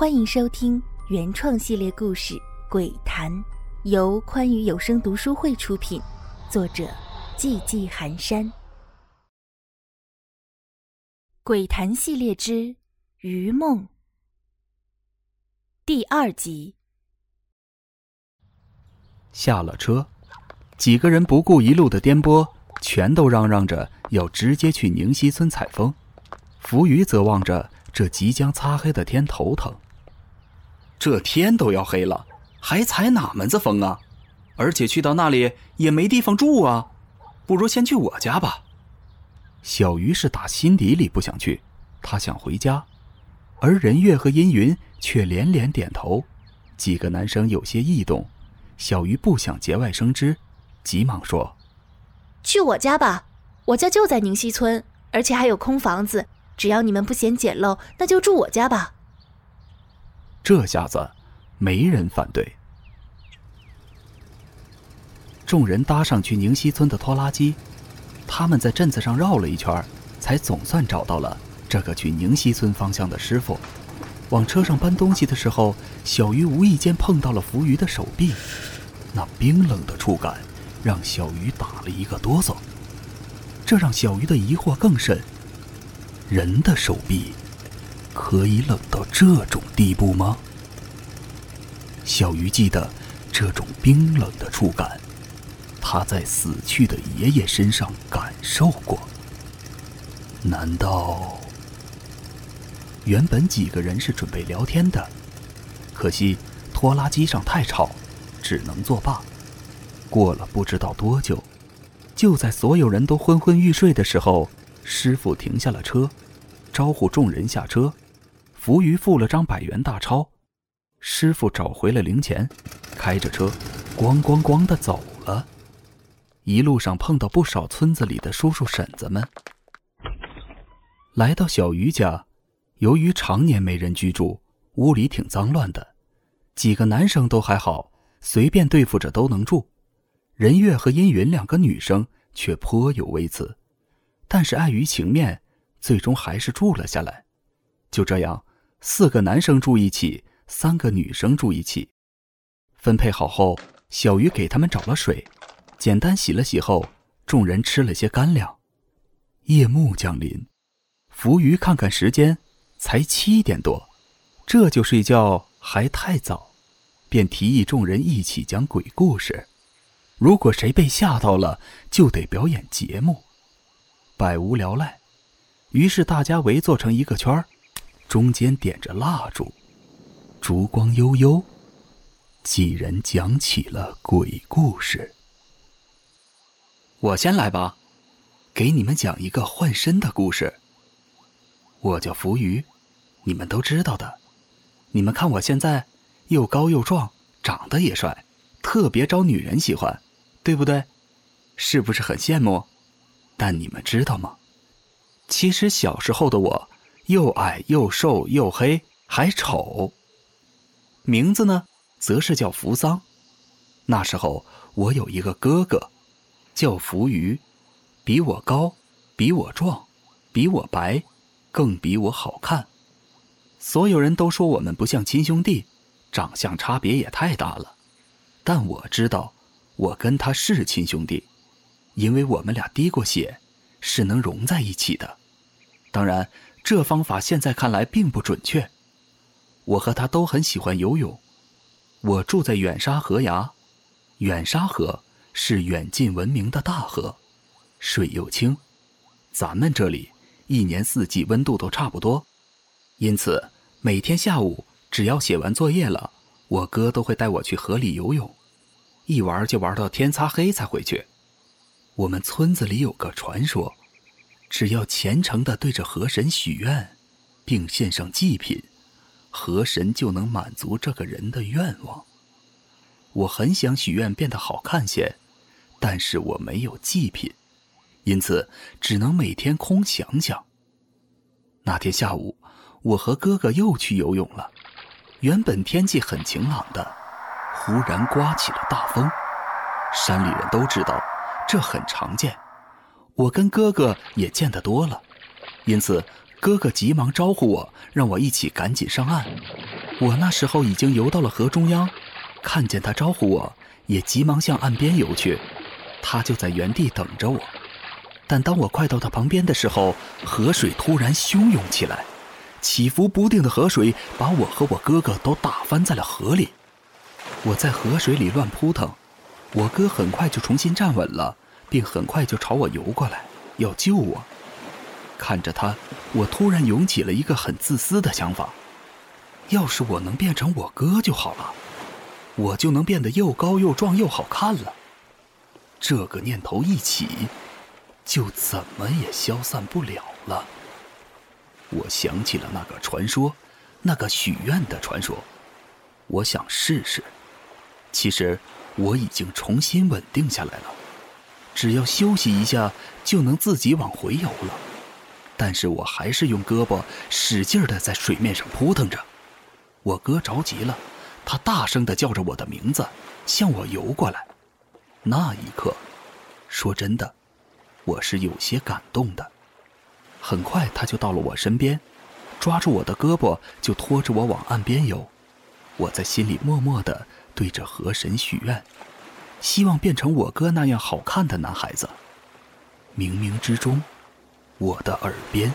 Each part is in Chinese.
欢迎收听原创系列故事《鬼谈》，由宽裕有声读书会出品，作者寂寂寒山。《鬼谈》系列之《余梦》第二集。下了车，几个人不顾一路的颠簸，全都嚷嚷着要直接去宁溪村采风。浮鱼则望着这即将擦黑的天，头疼。这天都要黑了，还采哪门子风啊？而且去到那里也没地方住啊，不如先去我家吧。小鱼是打心底里不想去，他想回家，而任月和阴云却连连点头。几个男生有些异动，小鱼不想节外生枝，急忙说：“去我家吧，我家就在宁溪村，而且还有空房子，只要你们不嫌简陋，那就住我家吧。”这下子，没人反对。众人搭上去宁溪村的拖拉机，他们在镇子上绕了一圈，才总算找到了这个去宁溪村方向的师傅。往车上搬东西的时候，小鱼无意间碰到了浮鱼的手臂，那冰冷的触感让小鱼打了一个哆嗦。这让小鱼的疑惑更甚：人的手臂。可以冷到这种地步吗？小鱼记得这种冰冷的触感，他在死去的爷爷身上感受过。难道……原本几个人是准备聊天的，可惜拖拉机上太吵，只能作罢。过了不知道多久，就在所有人都昏昏欲睡的时候，师傅停下了车，招呼众人下车。浮鱼付了张百元大钞，师傅找回了零钱，开着车，咣咣咣的走了。一路上碰到不少村子里的叔叔婶子们。来到小鱼家，由于常年没人居住，屋里挺脏乱的。几个男生都还好，随便对付着都能住。任月和阴云两个女生却颇有微词，但是碍于情面，最终还是住了下来。就这样。四个男生住一起，三个女生住一起。分配好后，小鱼给他们找了水，简单洗了洗后，众人吃了些干粮。夜幕降临，浮鱼看看时间，才七点多，这就睡觉还太早，便提议众人一起讲鬼故事。如果谁被吓到了，就得表演节目，百无聊赖。于是大家围坐成一个圈儿。中间点着蜡烛，烛光悠悠，几人讲起了鬼故事。我先来吧，给你们讲一个换身的故事。我叫浮鱼，你们都知道的。你们看我现在又高又壮，长得也帅，特别招女人喜欢，对不对？是不是很羡慕？但你们知道吗？其实小时候的我。又矮又瘦又黑还丑。名字呢，则是叫扶桑。那时候我有一个哥哥，叫扶余，比我高，比我壮，比我白，更比我好看。所有人都说我们不像亲兄弟，长相差别也太大了。但我知道，我跟他是亲兄弟，因为我们俩滴过血，是能融在一起的。当然。这方法现在看来并不准确。我和他都很喜欢游泳。我住在远沙河崖，远沙河是远近闻名的大河，水又清。咱们这里一年四季温度都差不多，因此每天下午只要写完作业了，我哥都会带我去河里游泳，一玩就玩到天擦黑才回去。我们村子里有个传说。只要虔诚的对着河神许愿，并献上祭品，河神就能满足这个人的愿望。我很想许愿变得好看些，但是我没有祭品，因此只能每天空想想。那天下午，我和哥哥又去游泳了。原本天气很晴朗的，忽然刮起了大风。山里人都知道，这很常见。我跟哥哥也见得多了，因此哥哥急忙招呼我，让我一起赶紧上岸。我那时候已经游到了河中央，看见他招呼我，也急忙向岸边游去。他就在原地等着我。但当我快到他旁边的时候，河水突然汹涌起来，起伏不定的河水把我和我哥哥都打翻在了河里。我在河水里乱扑腾，我哥很快就重新站稳了，并很快就朝我游过来，要救我。看着他，我突然涌起了一个很自私的想法：要是我能变成我哥就好了，我就能变得又高又壮又好看了。这个念头一起，就怎么也消散不了了。我想起了那个传说，那个许愿的传说。我想试试。其实我已经重新稳定下来了，只要休息一下，就能自己往回游了。但是我还是用胳膊使劲的在水面上扑腾着。我哥着急了，他大声的叫着我的名字，向我游过来。那一刻，说真的，我是有些感动的。很快他就到了我身边，抓住我的胳膊就拖着我往岸边游。我在心里默默的对着河神许愿，希望变成我哥那样好看的男孩子。冥冥之中。我的耳边，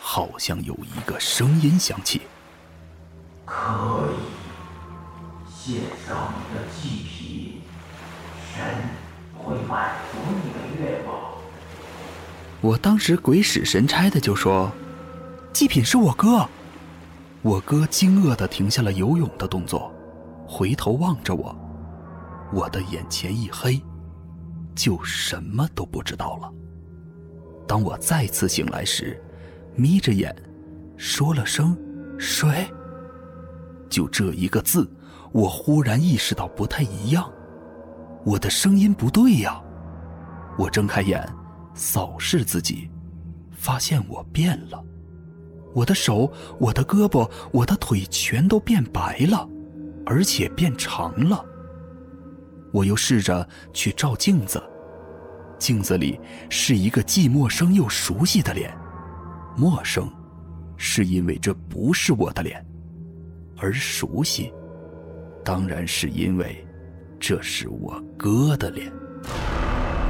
好像有一个声音响起：“可以献上你的祭品，神会满足你的愿望。”我当时鬼使神差的就说：“祭品是我哥。”我哥惊愕的停下了游泳的动作，回头望着我，我的眼前一黑，就什么都不知道了。当我再次醒来时，眯着眼，说了声“谁”，就这一个字，我忽然意识到不太一样，我的声音不对呀。我睁开眼，扫视自己，发现我变了，我的手、我的胳膊、我的腿全都变白了，而且变长了。我又试着去照镜子。镜子里是一个既陌生又熟悉的脸，陌生，是因为这不是我的脸；而熟悉，当然是因为这是我哥的脸。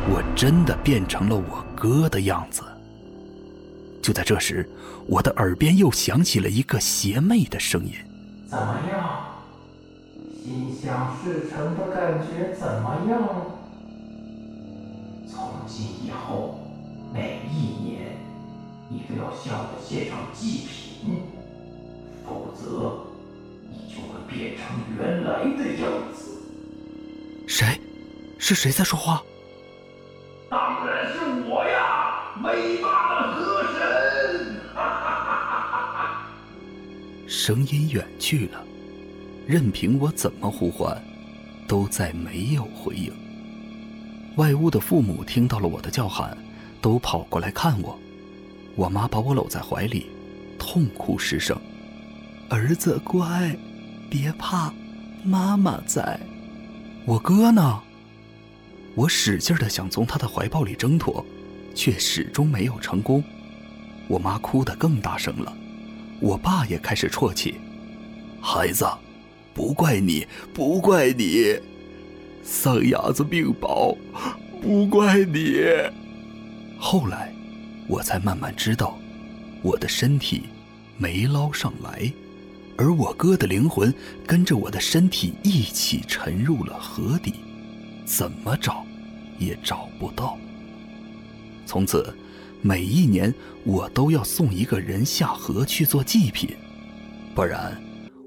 我真的变成了我哥的样子。就在这时，我的耳边又响起了一个邪魅的声音：“怎么样？心想事成的感觉怎么样？”从今以后，每一年，你都要向我献上祭品，否则，你就会变成原来的样子。谁？是谁在说话？当然是我呀，伟大的河神！哈哈哈哈哈！声音远去了，任凭我怎么呼唤，都再没有回应。外屋的父母听到了我的叫喊，都跑过来看我。我妈把我搂在怀里，痛哭失声：“儿子乖，别怕，妈妈在。”我哥呢？我使劲的想从他的怀抱里挣脱，却始终没有成功。我妈哭得更大声了，我爸也开始啜泣：“孩子，不怪你，不怪你。”丧伢子病薄，不怪你。后来，我才慢慢知道，我的身体没捞上来，而我哥的灵魂跟着我的身体一起沉入了河底，怎么找也找不到。从此，每一年我都要送一个人下河去做祭品，不然，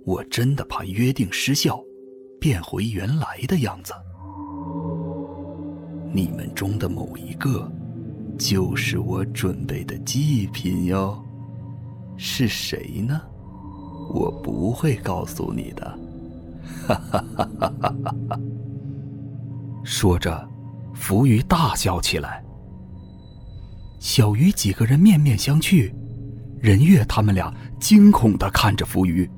我真的怕约定失效，变回原来的样子。你们中的某一个，就是我准备的祭品哟。是谁呢？我不会告诉你的。哈哈哈哈哈哈！说着，浮鱼大笑起来。小鱼几个人面面相觑，任月他们俩惊恐的看着浮鱼。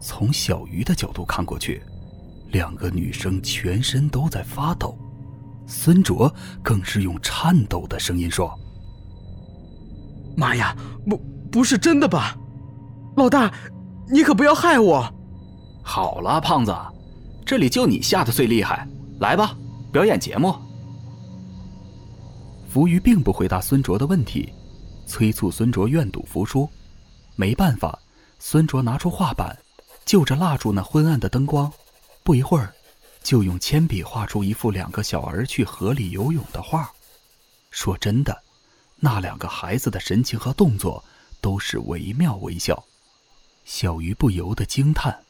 从小鱼的角度看过去，两个女生全身都在发抖。孙卓更是用颤抖的声音说：“妈呀，不，不是真的吧？老大，你可不要害我！”好了，胖子，这里就你吓得最厉害，来吧，表演节目。浮鱼并不回答孙卓的问题，催促孙卓愿赌服输。没办法，孙卓拿出画板，就着蜡烛那昏暗的灯光，不一会儿，就用铅笔画出一幅两个小儿去河里游泳的画。说真的，那两个孩子的神情和动作都是惟妙惟肖。小鱼不由得惊叹：“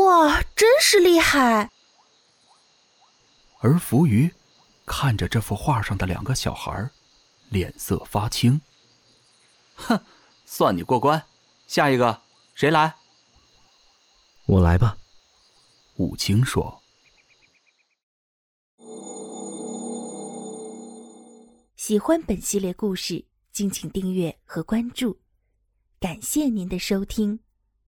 哇，真是厉害！”而浮鱼看着这幅画上的两个小孩，脸色发青。哼，算你过关。下一个谁来？我来吧。武清说。喜欢本系列故事，敬请订阅和关注。感谢您的收听。